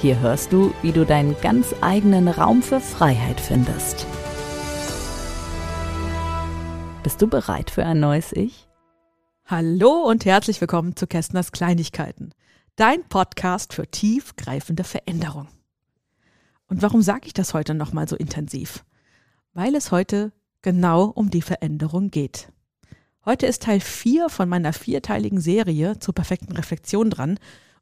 Hier hörst du, wie du deinen ganz eigenen Raum für Freiheit findest. Bist du bereit für ein neues Ich? Hallo und herzlich willkommen zu Kästners Kleinigkeiten, dein Podcast für tiefgreifende Veränderung. Und warum sage ich das heute nochmal so intensiv? Weil es heute genau um die Veränderung geht. Heute ist Teil 4 von meiner vierteiligen Serie zur perfekten Reflexion dran.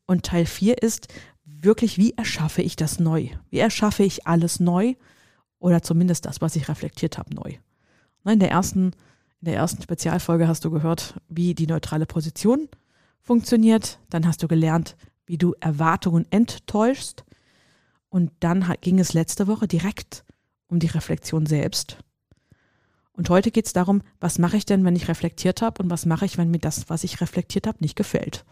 Und Teil 4 ist wirklich, wie erschaffe ich das neu? Wie erschaffe ich alles neu? Oder zumindest das, was ich reflektiert habe, neu. In der ersten, in der ersten Spezialfolge hast du gehört, wie die neutrale Position funktioniert. Dann hast du gelernt, wie du Erwartungen enttäuschst. Und dann ging es letzte Woche direkt um die Reflexion selbst. Und heute geht es darum, was mache ich denn, wenn ich reflektiert habe und was mache ich, wenn mir das, was ich reflektiert habe, nicht gefällt.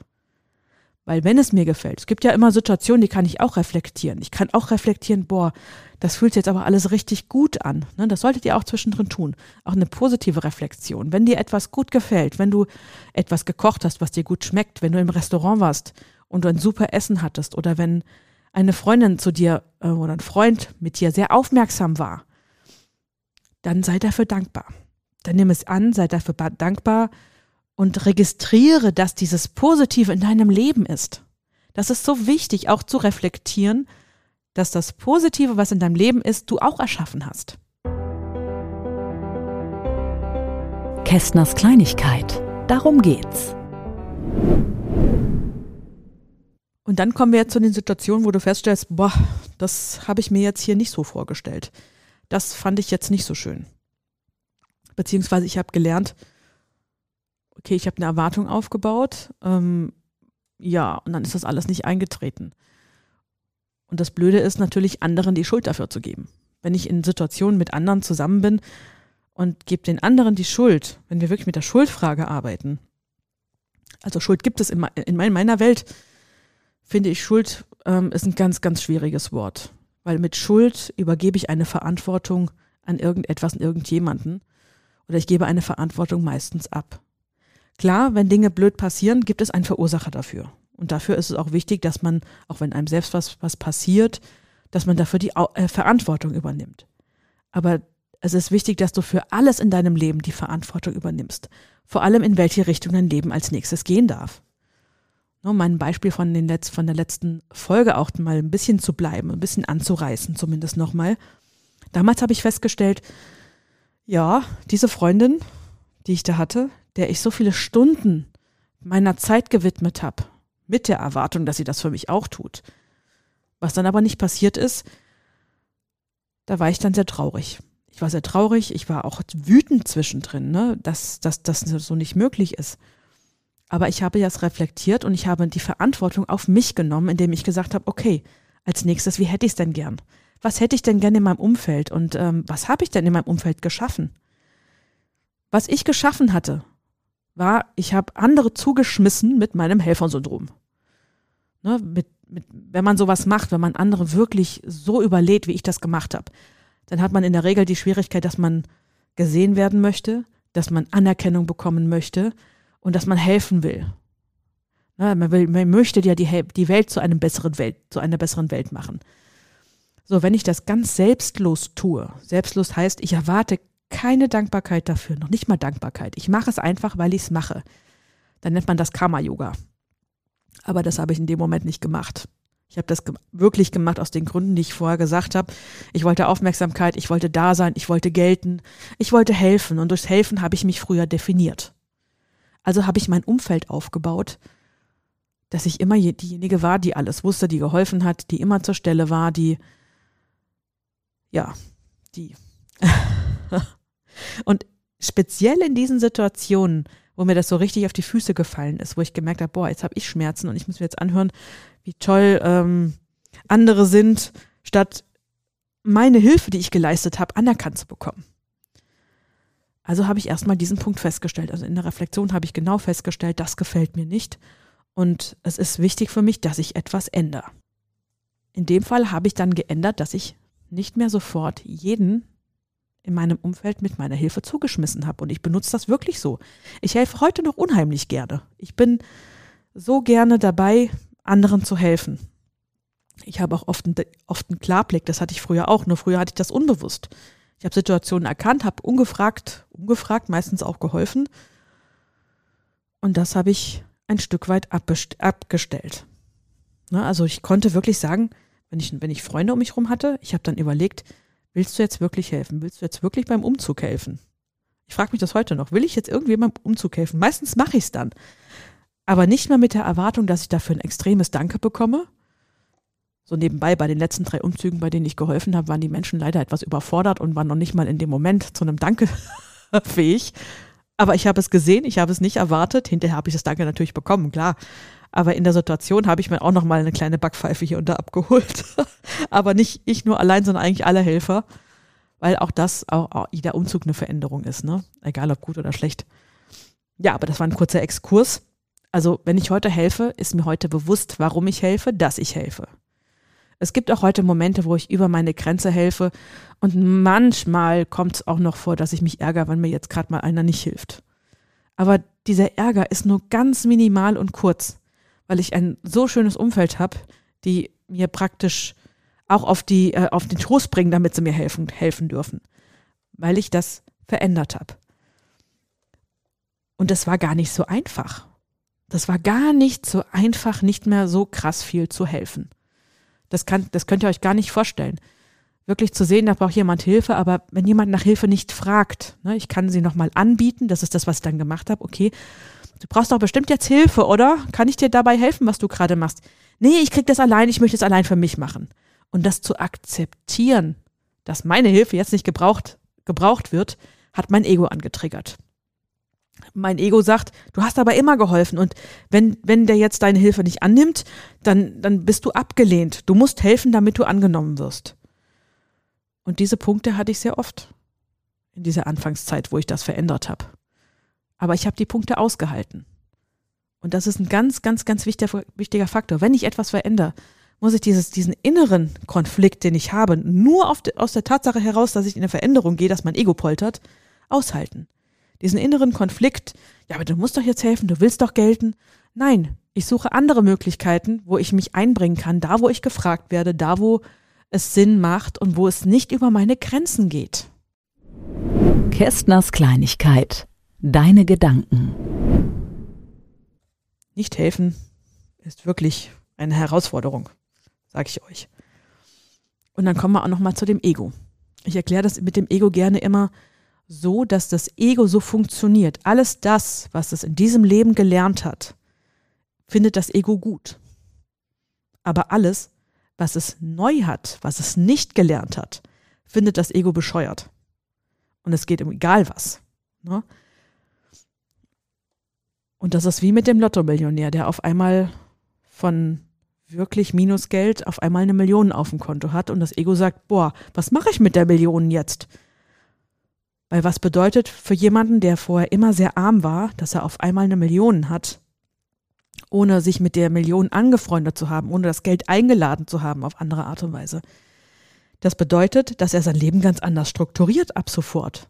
Weil wenn es mir gefällt, es gibt ja immer Situationen, die kann ich auch reflektieren. Ich kann auch reflektieren, boah, das fühlt sich jetzt aber alles richtig gut an. Ne? Das solltet ihr auch zwischendrin tun. Auch eine positive Reflexion. Wenn dir etwas gut gefällt, wenn du etwas gekocht hast, was dir gut schmeckt, wenn du im Restaurant warst und du ein super Essen hattest oder wenn eine Freundin zu dir äh, oder ein Freund mit dir sehr aufmerksam war, dann sei dafür dankbar. Dann nimm es an, sei dafür dankbar und registriere, dass dieses Positive in deinem Leben ist. Das ist so wichtig, auch zu reflektieren, dass das Positive, was in deinem Leben ist, du auch erschaffen hast. Kästners Kleinigkeit. Darum geht's. Und dann kommen wir jetzt zu den Situationen, wo du feststellst, boah, das habe ich mir jetzt hier nicht so vorgestellt. Das fand ich jetzt nicht so schön. Beziehungsweise ich habe gelernt, okay, ich habe eine Erwartung aufgebaut, ähm, ja, und dann ist das alles nicht eingetreten. Und das Blöde ist natürlich, anderen die Schuld dafür zu geben. Wenn ich in Situationen mit anderen zusammen bin und gebe den anderen die Schuld, wenn wir wirklich mit der Schuldfrage arbeiten, also Schuld gibt es in, in meiner Welt, finde ich, Schuld ähm, ist ein ganz, ganz schwieriges Wort. Weil mit Schuld übergebe ich eine Verantwortung an irgendetwas, an irgendjemanden. Oder ich gebe eine Verantwortung meistens ab. Klar, wenn Dinge blöd passieren, gibt es einen Verursacher dafür. Und dafür ist es auch wichtig, dass man, auch wenn einem selbst was, was passiert, dass man dafür die äh, Verantwortung übernimmt. Aber es ist wichtig, dass du für alles in deinem Leben die Verantwortung übernimmst. Vor allem in welche Richtung dein Leben als nächstes gehen darf um mein Beispiel von, den Letz-, von der letzten Folge auch mal ein bisschen zu bleiben, ein bisschen anzureißen, zumindest nochmal. Damals habe ich festgestellt, ja, diese Freundin, die ich da hatte, der ich so viele Stunden meiner Zeit gewidmet habe, mit der Erwartung, dass sie das für mich auch tut. Was dann aber nicht passiert ist, da war ich dann sehr traurig. Ich war sehr traurig, ich war auch wütend zwischendrin, ne, dass, dass das so nicht möglich ist. Aber ich habe das reflektiert und ich habe die Verantwortung auf mich genommen, indem ich gesagt habe, okay, als nächstes, wie hätte ich es denn gern? Was hätte ich denn gern in meinem Umfeld und ähm, was habe ich denn in meinem Umfeld geschaffen? Was ich geschaffen hatte, war, ich habe andere zugeschmissen mit meinem Helfersyndrom. Ne, mit, mit, wenn man sowas macht, wenn man andere wirklich so überlädt, wie ich das gemacht habe, dann hat man in der Regel die Schwierigkeit, dass man gesehen werden möchte, dass man Anerkennung bekommen möchte, und dass man helfen will. Na, man, will man möchte ja die, die Welt zu einem besseren Welt, zu einer besseren Welt machen. So, wenn ich das ganz selbstlos tue, selbstlos heißt, ich erwarte keine Dankbarkeit dafür, noch nicht mal Dankbarkeit. Ich mache es einfach, weil ich es mache. Dann nennt man das Karma-Yoga. Aber das habe ich in dem Moment nicht gemacht. Ich habe das wirklich gemacht aus den Gründen, die ich vorher gesagt habe. Ich wollte Aufmerksamkeit, ich wollte da sein, ich wollte gelten, ich wollte helfen. Und durchs Helfen habe ich mich früher definiert. Also habe ich mein Umfeld aufgebaut, dass ich immer diejenige war, die alles wusste, die geholfen hat, die immer zur Stelle war, die, ja, die. Und speziell in diesen Situationen, wo mir das so richtig auf die Füße gefallen ist, wo ich gemerkt habe, boah, jetzt habe ich Schmerzen und ich muss mir jetzt anhören, wie toll ähm, andere sind, statt meine Hilfe, die ich geleistet habe, anerkannt zu bekommen. Also habe ich erstmal diesen Punkt festgestellt. Also in der Reflexion habe ich genau festgestellt, das gefällt mir nicht. Und es ist wichtig für mich, dass ich etwas ändere. In dem Fall habe ich dann geändert, dass ich nicht mehr sofort jeden in meinem Umfeld mit meiner Hilfe zugeschmissen habe. Und ich benutze das wirklich so. Ich helfe heute noch unheimlich gerne. Ich bin so gerne dabei, anderen zu helfen. Ich habe auch oft, einen, oft einen Klarblick, das hatte ich früher auch, nur früher hatte ich das unbewusst. Ich habe Situationen erkannt, habe ungefragt, ungefragt meistens auch geholfen. Und das habe ich ein Stück weit abgestellt. Ne, also ich konnte wirklich sagen, wenn ich, wenn ich Freunde um mich herum hatte, ich habe dann überlegt, willst du jetzt wirklich helfen? Willst du jetzt wirklich beim Umzug helfen? Ich frage mich das heute noch. Will ich jetzt irgendwie beim Umzug helfen? Meistens mache ich es dann. Aber nicht mehr mit der Erwartung, dass ich dafür ein extremes Danke bekomme. So nebenbei, bei den letzten drei Umzügen, bei denen ich geholfen habe, waren die Menschen leider etwas überfordert und waren noch nicht mal in dem Moment zu einem Danke fähig. Aber ich habe es gesehen, ich habe es nicht erwartet. Hinterher habe ich das Danke natürlich bekommen, klar. Aber in der Situation habe ich mir auch noch mal eine kleine Backpfeife hier unter abgeholt. Aber nicht ich nur allein, sondern eigentlich alle Helfer. Weil auch das, auch, auch jeder Umzug eine Veränderung ist, ne? Egal ob gut oder schlecht. Ja, aber das war ein kurzer Exkurs. Also, wenn ich heute helfe, ist mir heute bewusst, warum ich helfe, dass ich helfe. Es gibt auch heute Momente, wo ich über meine Grenze helfe und manchmal kommt es auch noch vor, dass ich mich ärgere, wenn mir jetzt gerade mal einer nicht hilft. Aber dieser Ärger ist nur ganz minimal und kurz weil ich ein so schönes Umfeld habe, die mir praktisch auch auf, die, äh, auf den Trost bringen, damit sie mir helfen, helfen dürfen, weil ich das verändert habe. Und das war gar nicht so einfach. Das war gar nicht so einfach, nicht mehr so krass viel zu helfen. Das, kann, das könnt ihr euch gar nicht vorstellen. Wirklich zu sehen, da braucht jemand Hilfe, aber wenn jemand nach Hilfe nicht fragt, ne, ich kann sie nochmal anbieten, das ist das, was ich dann gemacht habe, okay, Du brauchst doch bestimmt jetzt Hilfe, oder? Kann ich dir dabei helfen, was du gerade machst? Nee, ich krieg das allein, ich möchte es allein für mich machen. Und das zu akzeptieren, dass meine Hilfe jetzt nicht gebraucht, gebraucht wird, hat mein Ego angetriggert. Mein Ego sagt, du hast aber immer geholfen und wenn, wenn der jetzt deine Hilfe nicht annimmt, dann, dann bist du abgelehnt. Du musst helfen, damit du angenommen wirst. Und diese Punkte hatte ich sehr oft in dieser Anfangszeit, wo ich das verändert habe. Aber ich habe die Punkte ausgehalten. Und das ist ein ganz, ganz, ganz wichtiger, wichtiger Faktor. Wenn ich etwas verändere, muss ich dieses, diesen inneren Konflikt, den ich habe, nur de, aus der Tatsache heraus, dass ich in eine Veränderung gehe, dass mein Ego poltert, aushalten. Diesen inneren Konflikt, ja, aber du musst doch jetzt helfen, du willst doch gelten. Nein, ich suche andere Möglichkeiten, wo ich mich einbringen kann, da wo ich gefragt werde, da wo es Sinn macht und wo es nicht über meine Grenzen geht. Kästners Kleinigkeit. Deine Gedanken. Nicht helfen ist wirklich eine Herausforderung, sage ich euch. Und dann kommen wir auch noch mal zu dem Ego. Ich erkläre das mit dem Ego gerne immer so, dass das Ego so funktioniert. Alles das, was es in diesem Leben gelernt hat, findet das Ego gut. Aber alles, was es neu hat, was es nicht gelernt hat, findet das Ego bescheuert. Und es geht um egal was. Ne? Und das ist wie mit dem Lotto-Millionär, der auf einmal von wirklich Minusgeld auf einmal eine Million auf dem Konto hat und das Ego sagt, boah, was mache ich mit der Million jetzt? Weil was bedeutet für jemanden, der vorher immer sehr arm war, dass er auf einmal eine Million hat, ohne sich mit der Million angefreundet zu haben, ohne das Geld eingeladen zu haben auf andere Art und Weise. Das bedeutet, dass er sein Leben ganz anders strukturiert ab sofort.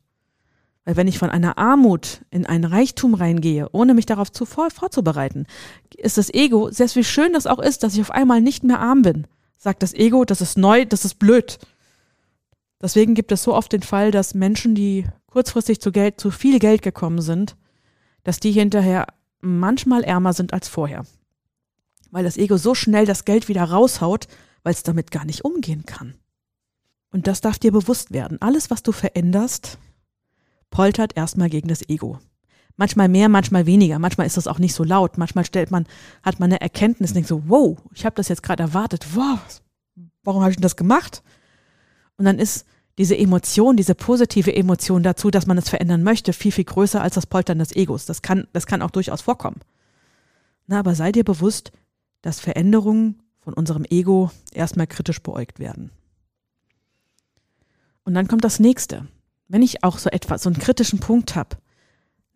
Weil wenn ich von einer Armut in ein Reichtum reingehe, ohne mich darauf zu, vor, vorzubereiten, ist das Ego, selbst wie schön das auch ist, dass ich auf einmal nicht mehr arm bin, sagt das Ego, das ist neu, das ist blöd. Deswegen gibt es so oft den Fall, dass Menschen, die kurzfristig zu Geld, zu viel Geld gekommen sind, dass die hinterher manchmal ärmer sind als vorher. Weil das Ego so schnell das Geld wieder raushaut, weil es damit gar nicht umgehen kann. Und das darf dir bewusst werden. Alles, was du veränderst, poltert erstmal gegen das Ego. Manchmal mehr, manchmal weniger. Manchmal ist das auch nicht so laut. Manchmal stellt man, hat man eine Erkenntnis denkt so, wow, ich habe das jetzt gerade erwartet. Wow, warum habe ich denn das gemacht? Und dann ist diese Emotion, diese positive Emotion dazu, dass man es verändern möchte, viel, viel größer als das Poltern des Egos. Das kann, das kann auch durchaus vorkommen. Na, aber sei dir bewusst, dass Veränderungen von unserem Ego erstmal kritisch beäugt werden. Und dann kommt das nächste. Wenn ich auch so etwas, so einen kritischen Punkt habe,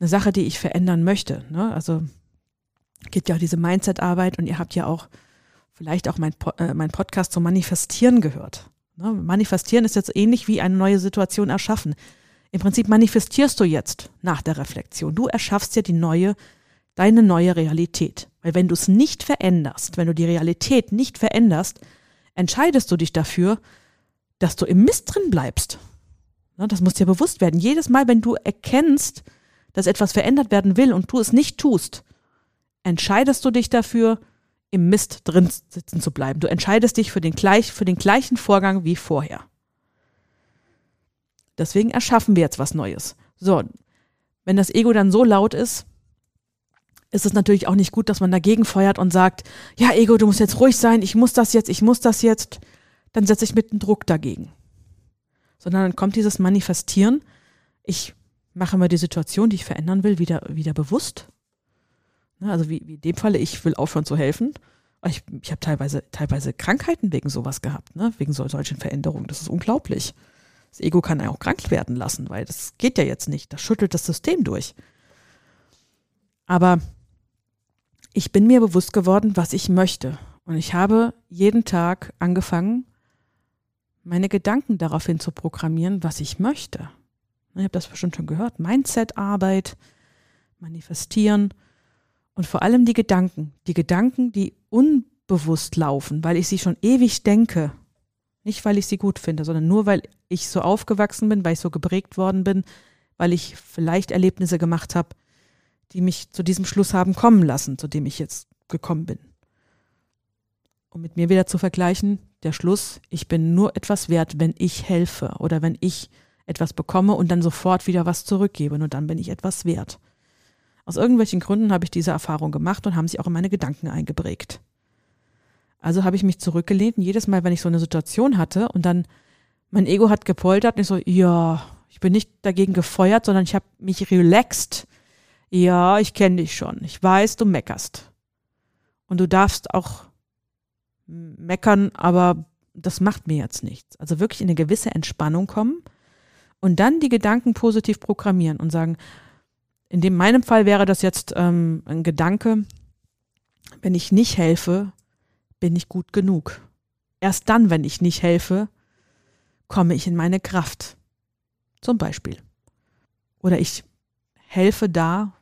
eine Sache, die ich verändern möchte, ne? also geht ja auch diese Mindset-Arbeit und ihr habt ja auch vielleicht auch mein, äh, mein Podcast zum Manifestieren gehört. Ne? Manifestieren ist jetzt ähnlich wie eine neue Situation erschaffen. Im Prinzip manifestierst du jetzt nach der Reflexion. Du erschaffst ja die neue, deine neue Realität. Weil wenn du es nicht veränderst, wenn du die Realität nicht veränderst, entscheidest du dich dafür, dass du im Mist drin bleibst. Ne? Das muss dir bewusst werden. Jedes Mal, wenn du erkennst, dass etwas verändert werden will und du es nicht tust, entscheidest du dich dafür, im Mist drin sitzen zu bleiben. Du entscheidest dich für den, gleich, für den gleichen Vorgang wie vorher. Deswegen erschaffen wir jetzt was Neues. So, wenn das Ego dann so laut ist, ist es natürlich auch nicht gut, dass man dagegen feuert und sagt, ja, Ego, du musst jetzt ruhig sein, ich muss das jetzt, ich muss das jetzt. Dann setze ich mit dem Druck dagegen. Sondern dann kommt dieses Manifestieren. Ich mache mir die Situation, die ich verändern will, wieder, wieder bewusst Ne, also wie, wie in dem Falle, ich will aufhören zu helfen. Ich, ich habe teilweise, teilweise Krankheiten wegen sowas gehabt, ne? wegen so, solchen Veränderungen. Das ist unglaublich. Das Ego kann ja auch krank werden lassen, weil das geht ja jetzt nicht. Das schüttelt das System durch. Aber ich bin mir bewusst geworden, was ich möchte. Und ich habe jeden Tag angefangen, meine Gedanken daraufhin zu programmieren, was ich möchte. Ich habe das bestimmt schon gehört. Mindset-Arbeit, manifestieren. Und vor allem die Gedanken, die Gedanken, die unbewusst laufen, weil ich sie schon ewig denke. Nicht, weil ich sie gut finde, sondern nur, weil ich so aufgewachsen bin, weil ich so geprägt worden bin, weil ich vielleicht Erlebnisse gemacht habe, die mich zu diesem Schluss haben kommen lassen, zu dem ich jetzt gekommen bin. Um mit mir wieder zu vergleichen, der Schluss, ich bin nur etwas wert, wenn ich helfe oder wenn ich etwas bekomme und dann sofort wieder was zurückgebe, nur dann bin ich etwas wert. Aus irgendwelchen Gründen habe ich diese Erfahrung gemacht und haben sie auch in meine Gedanken eingeprägt. Also habe ich mich zurückgelehnt und jedes Mal, wenn ich so eine Situation hatte und dann mein Ego hat gepoltert und ich so, ja, ich bin nicht dagegen gefeuert, sondern ich habe mich relaxed. Ja, ich kenne dich schon. Ich weiß, du meckerst. Und du darfst auch meckern, aber das macht mir jetzt nichts. Also wirklich in eine gewisse Entspannung kommen und dann die Gedanken positiv programmieren und sagen, in dem meinem Fall wäre das jetzt ähm, ein Gedanke, wenn ich nicht helfe, bin ich gut genug. Erst dann, wenn ich nicht helfe, komme ich in meine Kraft. Zum Beispiel. Oder ich helfe da,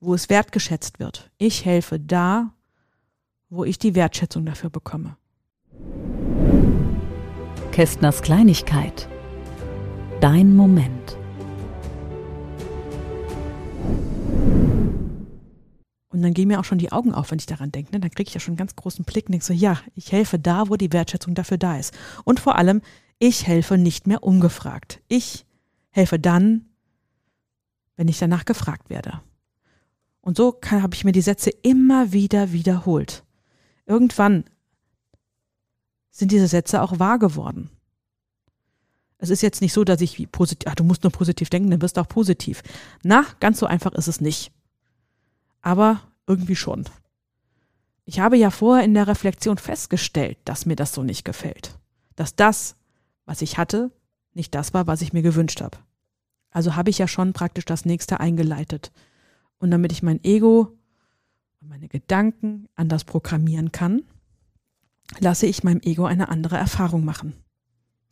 wo es wertgeschätzt wird. Ich helfe da, wo ich die Wertschätzung dafür bekomme. Kästners Kleinigkeit. Dein Moment. Und dann gehen mir auch schon die Augen auf, wenn ich daran denke. Ne? Dann kriege ich ja schon einen ganz großen Blick und denke so, ja, ich helfe da, wo die Wertschätzung dafür da ist. Und vor allem, ich helfe nicht mehr ungefragt. Ich helfe dann, wenn ich danach gefragt werde. Und so habe ich mir die Sätze immer wieder wiederholt. Irgendwann sind diese Sätze auch wahr geworden. Es ist jetzt nicht so, dass ich wie positiv, ach, du musst nur positiv denken, dann wirst du auch positiv. Na, ganz so einfach ist es nicht aber irgendwie schon. Ich habe ja vorher in der Reflexion festgestellt, dass mir das so nicht gefällt. Dass das, was ich hatte, nicht das war, was ich mir gewünscht habe. Also habe ich ja schon praktisch das nächste eingeleitet. Und damit ich mein Ego und meine Gedanken anders programmieren kann, lasse ich meinem Ego eine andere Erfahrung machen.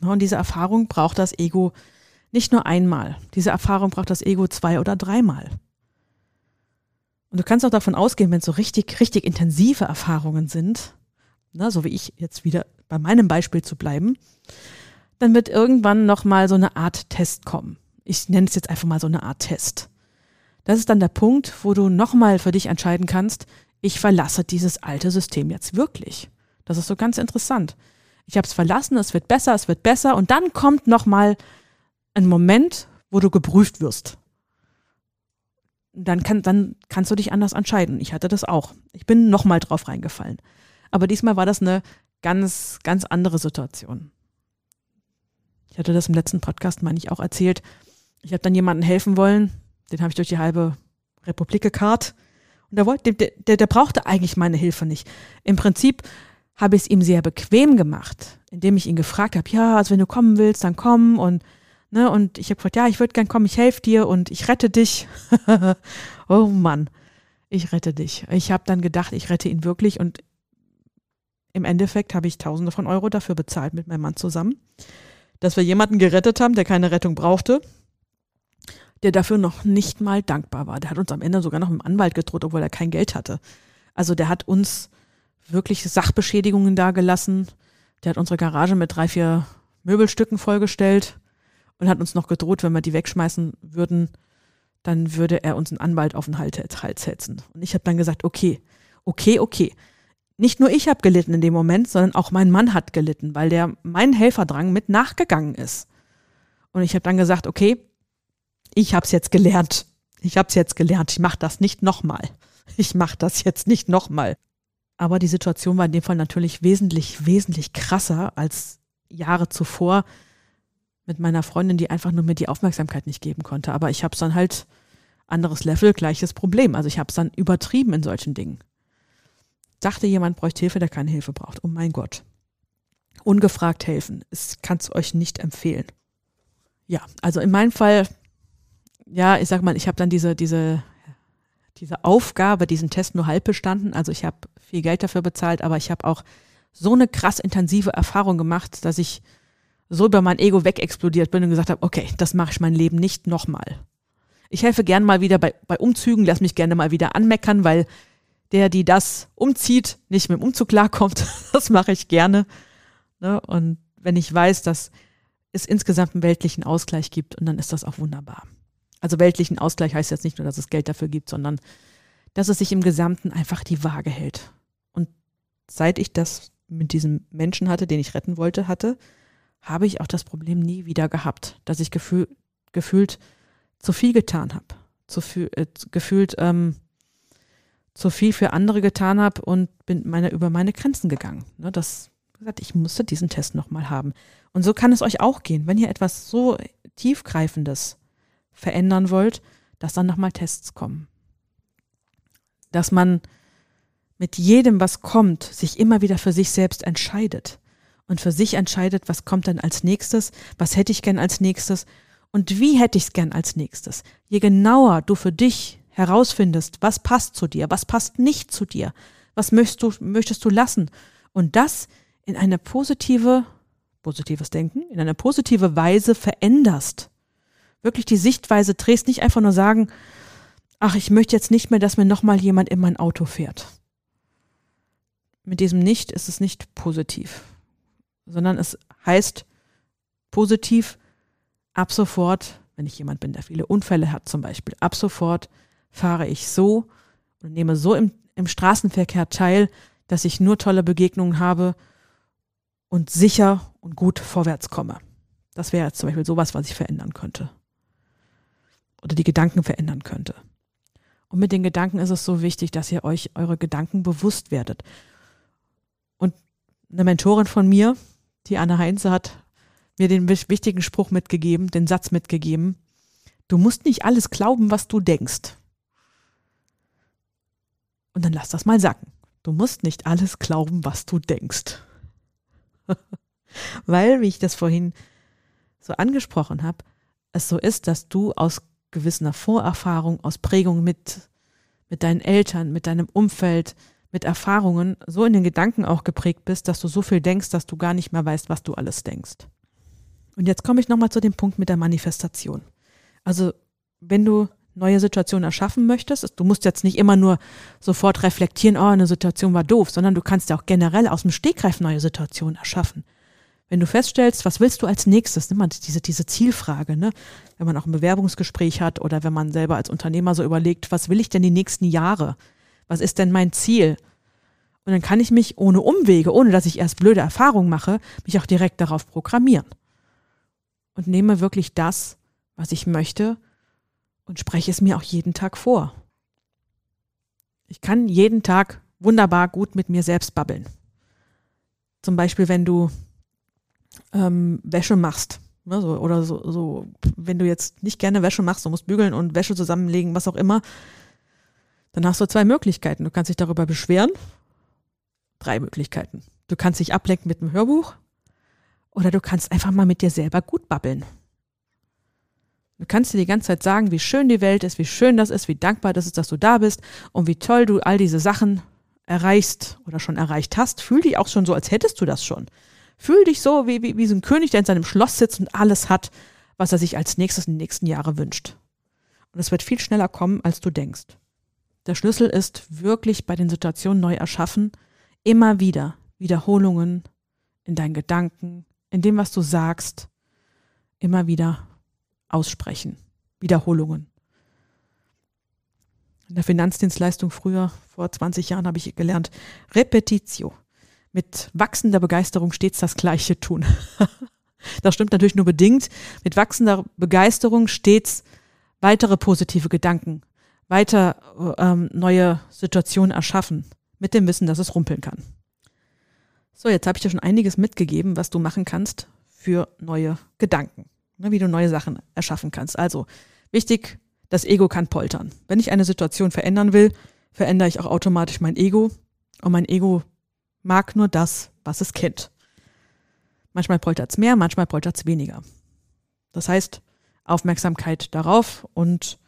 Und diese Erfahrung braucht das Ego nicht nur einmal. Diese Erfahrung braucht das Ego zwei oder dreimal. Und du kannst auch davon ausgehen, wenn es so richtig, richtig intensive Erfahrungen sind, ne, so wie ich jetzt wieder bei meinem Beispiel zu bleiben, dann wird irgendwann nochmal so eine Art Test kommen. Ich nenne es jetzt einfach mal so eine Art Test. Das ist dann der Punkt, wo du nochmal für dich entscheiden kannst, ich verlasse dieses alte System jetzt wirklich. Das ist so ganz interessant. Ich habe es verlassen, es wird besser, es wird besser und dann kommt nochmal ein Moment, wo du geprüft wirst dann, kann, dann kannst du dich anders entscheiden. Ich hatte das auch. Ich bin nochmal drauf reingefallen. Aber diesmal war das eine ganz, ganz andere Situation. Ich hatte das im letzten Podcast, meine ich, auch erzählt. Ich habe dann jemandem helfen wollen, den habe ich durch die halbe Republik gekarrt. Und der, der, der, der brauchte eigentlich meine Hilfe nicht. Im Prinzip habe ich es ihm sehr bequem gemacht, indem ich ihn gefragt habe, ja, also wenn du kommen willst, dann komm und ne, und ich habe gefragt, ja, ich würde gern kommen, ich helfe dir und ich rette dich. oh Mann, ich rette dich. Ich habe dann gedacht, ich rette ihn wirklich und im Endeffekt habe ich Tausende von Euro dafür bezahlt mit meinem Mann zusammen, dass wir jemanden gerettet haben, der keine Rettung brauchte, der dafür noch nicht mal dankbar war. Der hat uns am Ende sogar noch mit dem Anwalt gedroht, obwohl er kein Geld hatte. Also der hat uns wirklich Sachbeschädigungen dagelassen. Der hat unsere Garage mit drei, vier Möbelstücken vollgestellt und hat uns noch gedroht, wenn wir die wegschmeißen würden, dann würde er uns einen Anwalt auf den Hals setzen. Und ich habe dann gesagt, okay, okay, okay. Nicht nur ich habe gelitten in dem Moment, sondern auch mein Mann hat gelitten, weil der meinen Helferdrang mit nachgegangen ist. Und ich habe dann gesagt, okay, ich habe es jetzt gelernt. Ich habe es jetzt gelernt. Ich mache das nicht nochmal. Ich mache das jetzt nicht nochmal. Aber die Situation war in dem Fall natürlich wesentlich, wesentlich krasser als Jahre zuvor mit meiner Freundin, die einfach nur mir die Aufmerksamkeit nicht geben konnte. Aber ich habe es dann halt anderes Level, gleiches Problem. Also ich habe es dann übertrieben in solchen Dingen. Dachte jemand bräuchte Hilfe, der keine Hilfe braucht. Oh mein Gott. Ungefragt helfen. Ich kann es euch nicht empfehlen. Ja, also in meinem Fall, ja, ich sag mal, ich habe dann diese, diese diese Aufgabe, diesen Test nur halb bestanden. Also ich habe viel Geld dafür bezahlt, aber ich habe auch so eine krass intensive Erfahrung gemacht, dass ich so über mein Ego wegexplodiert bin und gesagt habe, okay, das mache ich mein Leben nicht nochmal. Ich helfe gern mal wieder bei, bei Umzügen, lass mich gerne mal wieder anmeckern, weil der, die das umzieht, nicht mit dem Umzug klarkommt. Das mache ich gerne. Ne? Und wenn ich weiß, dass es insgesamt einen weltlichen Ausgleich gibt, und dann ist das auch wunderbar. Also weltlichen Ausgleich heißt jetzt nicht nur, dass es Geld dafür gibt, sondern dass es sich im Gesamten einfach die Waage hält. Und seit ich das mit diesem Menschen hatte, den ich retten wollte, hatte, habe ich auch das Problem nie wieder gehabt, dass ich gefühl, gefühlt zu viel getan habe, zu viel, äh, gefühlt ähm, zu viel für andere getan habe und bin meine, über meine Grenzen gegangen. Ne, das gesagt, ich musste diesen Test nochmal haben. Und so kann es euch auch gehen, wenn ihr etwas so tiefgreifendes verändern wollt, dass dann nochmal Tests kommen. Dass man mit jedem, was kommt, sich immer wieder für sich selbst entscheidet und für sich entscheidet, was kommt dann als nächstes, was hätte ich gern als nächstes und wie hätte ich es gern als nächstes. Je genauer du für dich herausfindest, was passt zu dir, was passt nicht zu dir, was möchtest du, möchtest du lassen und das in eine positive, positives Denken, in eine positive Weise veränderst, wirklich die Sichtweise drehst, nicht einfach nur sagen, ach, ich möchte jetzt nicht mehr, dass mir nochmal jemand in mein Auto fährt. Mit diesem Nicht ist es nicht positiv, sondern es heißt positiv, ab sofort, wenn ich jemand bin, der viele Unfälle hat zum Beispiel, ab sofort fahre ich so und nehme so im, im Straßenverkehr teil, dass ich nur tolle Begegnungen habe und sicher und gut vorwärts komme. Das wäre jetzt zum Beispiel sowas, was ich verändern könnte die Gedanken verändern könnte. Und mit den Gedanken ist es so wichtig, dass ihr euch eure Gedanken bewusst werdet. Und eine Mentorin von mir, die Anne Heinze, hat mir den wichtigen Spruch mitgegeben, den Satz mitgegeben. Du musst nicht alles glauben, was du denkst. Und dann lass das mal sacken. Du musst nicht alles glauben, was du denkst. Weil, wie ich das vorhin so angesprochen habe, es so ist, dass du aus gewisser Vorerfahrung, aus Prägung mit, mit deinen Eltern, mit deinem Umfeld, mit Erfahrungen so in den Gedanken auch geprägt bist, dass du so viel denkst, dass du gar nicht mehr weißt, was du alles denkst. Und jetzt komme ich nochmal zu dem Punkt mit der Manifestation. Also, wenn du neue Situationen erschaffen möchtest, du musst jetzt nicht immer nur sofort reflektieren, oh, eine Situation war doof, sondern du kannst ja auch generell aus dem Stegreif neue Situationen erschaffen. Wenn du feststellst, was willst du als nächstes, nimm mal diese, diese Zielfrage, ne? wenn man auch ein Bewerbungsgespräch hat oder wenn man selber als Unternehmer so überlegt, was will ich denn die nächsten Jahre? Was ist denn mein Ziel? Und dann kann ich mich ohne Umwege, ohne dass ich erst blöde Erfahrungen mache, mich auch direkt darauf programmieren. Und nehme wirklich das, was ich möchte und spreche es mir auch jeden Tag vor. Ich kann jeden Tag wunderbar gut mit mir selbst babbeln. Zum Beispiel, wenn du ähm, Wäsche machst. Ne, so, oder so, so, wenn du jetzt nicht gerne Wäsche machst, du musst bügeln und Wäsche zusammenlegen, was auch immer, dann hast du zwei Möglichkeiten. Du kannst dich darüber beschweren. Drei Möglichkeiten. Du kannst dich ablenken mit einem Hörbuch oder du kannst einfach mal mit dir selber gut babbeln. Du kannst dir die ganze Zeit sagen, wie schön die Welt ist, wie schön das ist, wie dankbar das ist, dass du da bist und wie toll du all diese Sachen erreichst oder schon erreicht hast. Fühl dich auch schon so, als hättest du das schon. Fühl dich so wie, wie, wie so ein König, der in seinem Schloss sitzt und alles hat, was er sich als nächstes in den nächsten Jahren wünscht. Und es wird viel schneller kommen, als du denkst. Der Schlüssel ist wirklich bei den Situationen neu erschaffen, immer wieder Wiederholungen in deinen Gedanken, in dem, was du sagst, immer wieder aussprechen. Wiederholungen. In der Finanzdienstleistung früher, vor 20 Jahren, habe ich gelernt, Repetitio. Mit wachsender Begeisterung stets das Gleiche tun. das stimmt natürlich nur bedingt. Mit wachsender Begeisterung stets weitere positive Gedanken, weiter ähm, neue Situationen erschaffen, mit dem Wissen, dass es rumpeln kann. So, jetzt habe ich dir schon einiges mitgegeben, was du machen kannst für neue Gedanken, ne, wie du neue Sachen erschaffen kannst. Also wichtig, das Ego kann poltern. Wenn ich eine Situation verändern will, verändere ich auch automatisch mein Ego. Und mein Ego mag nur das, was es kennt. Manchmal poltert es mehr, manchmal poltert es weniger. Das heißt, Aufmerksamkeit darauf und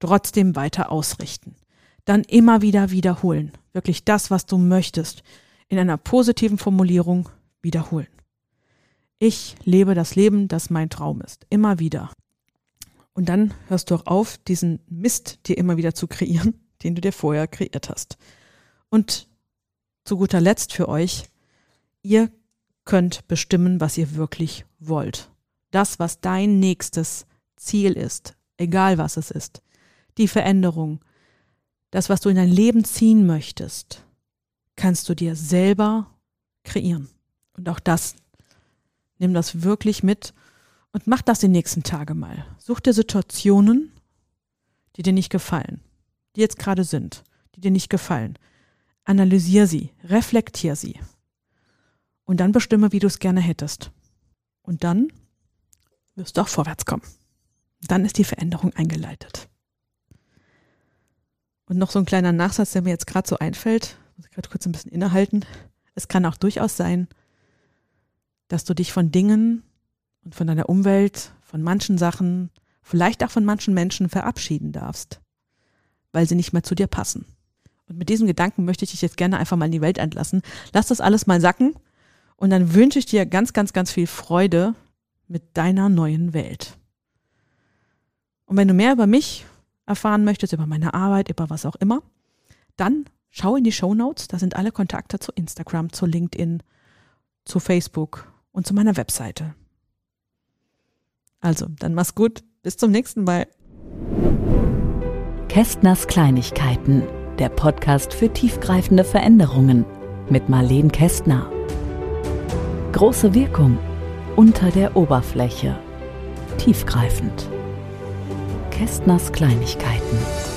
trotzdem weiter ausrichten. Dann immer wieder wiederholen. Wirklich das, was du möchtest, in einer positiven Formulierung wiederholen. Ich lebe das Leben, das mein Traum ist. Immer wieder. Und dann hörst du auch auf, diesen Mist dir immer wieder zu kreieren, den du dir vorher kreiert hast. Und zu guter Letzt für euch, ihr könnt bestimmen, was ihr wirklich wollt. Das, was dein nächstes Ziel ist, egal was es ist. Die Veränderung, das, was du in dein Leben ziehen möchtest, kannst du dir selber kreieren. Und auch das, nimm das wirklich mit und mach das die nächsten Tage mal. Such dir Situationen, die dir nicht gefallen, die jetzt gerade sind, die dir nicht gefallen. Analysier sie, reflektier sie. Und dann bestimme, wie du es gerne hättest. Und dann wirst du auch vorwärts kommen. Dann ist die Veränderung eingeleitet. Und noch so ein kleiner Nachsatz, der mir jetzt gerade so einfällt, muss ich gerade kurz ein bisschen innehalten. Es kann auch durchaus sein, dass du dich von Dingen und von deiner Umwelt, von manchen Sachen, vielleicht auch von manchen Menschen verabschieden darfst, weil sie nicht mehr zu dir passen. Und mit diesem Gedanken möchte ich dich jetzt gerne einfach mal in die Welt entlassen. Lass das alles mal sacken und dann wünsche ich dir ganz, ganz, ganz viel Freude mit deiner neuen Welt. Und wenn du mehr über mich erfahren möchtest, über meine Arbeit, über was auch immer, dann schau in die Show Notes. Da sind alle Kontakte zu Instagram, zu LinkedIn, zu Facebook und zu meiner Webseite. Also, dann mach's gut. Bis zum nächsten Mal. Kästners Kleinigkeiten, der Podcast für tiefgreifende Veränderungen mit Marleen Kästner. Große Wirkung unter der Oberfläche. Tiefgreifend. Kästners Kleinigkeiten.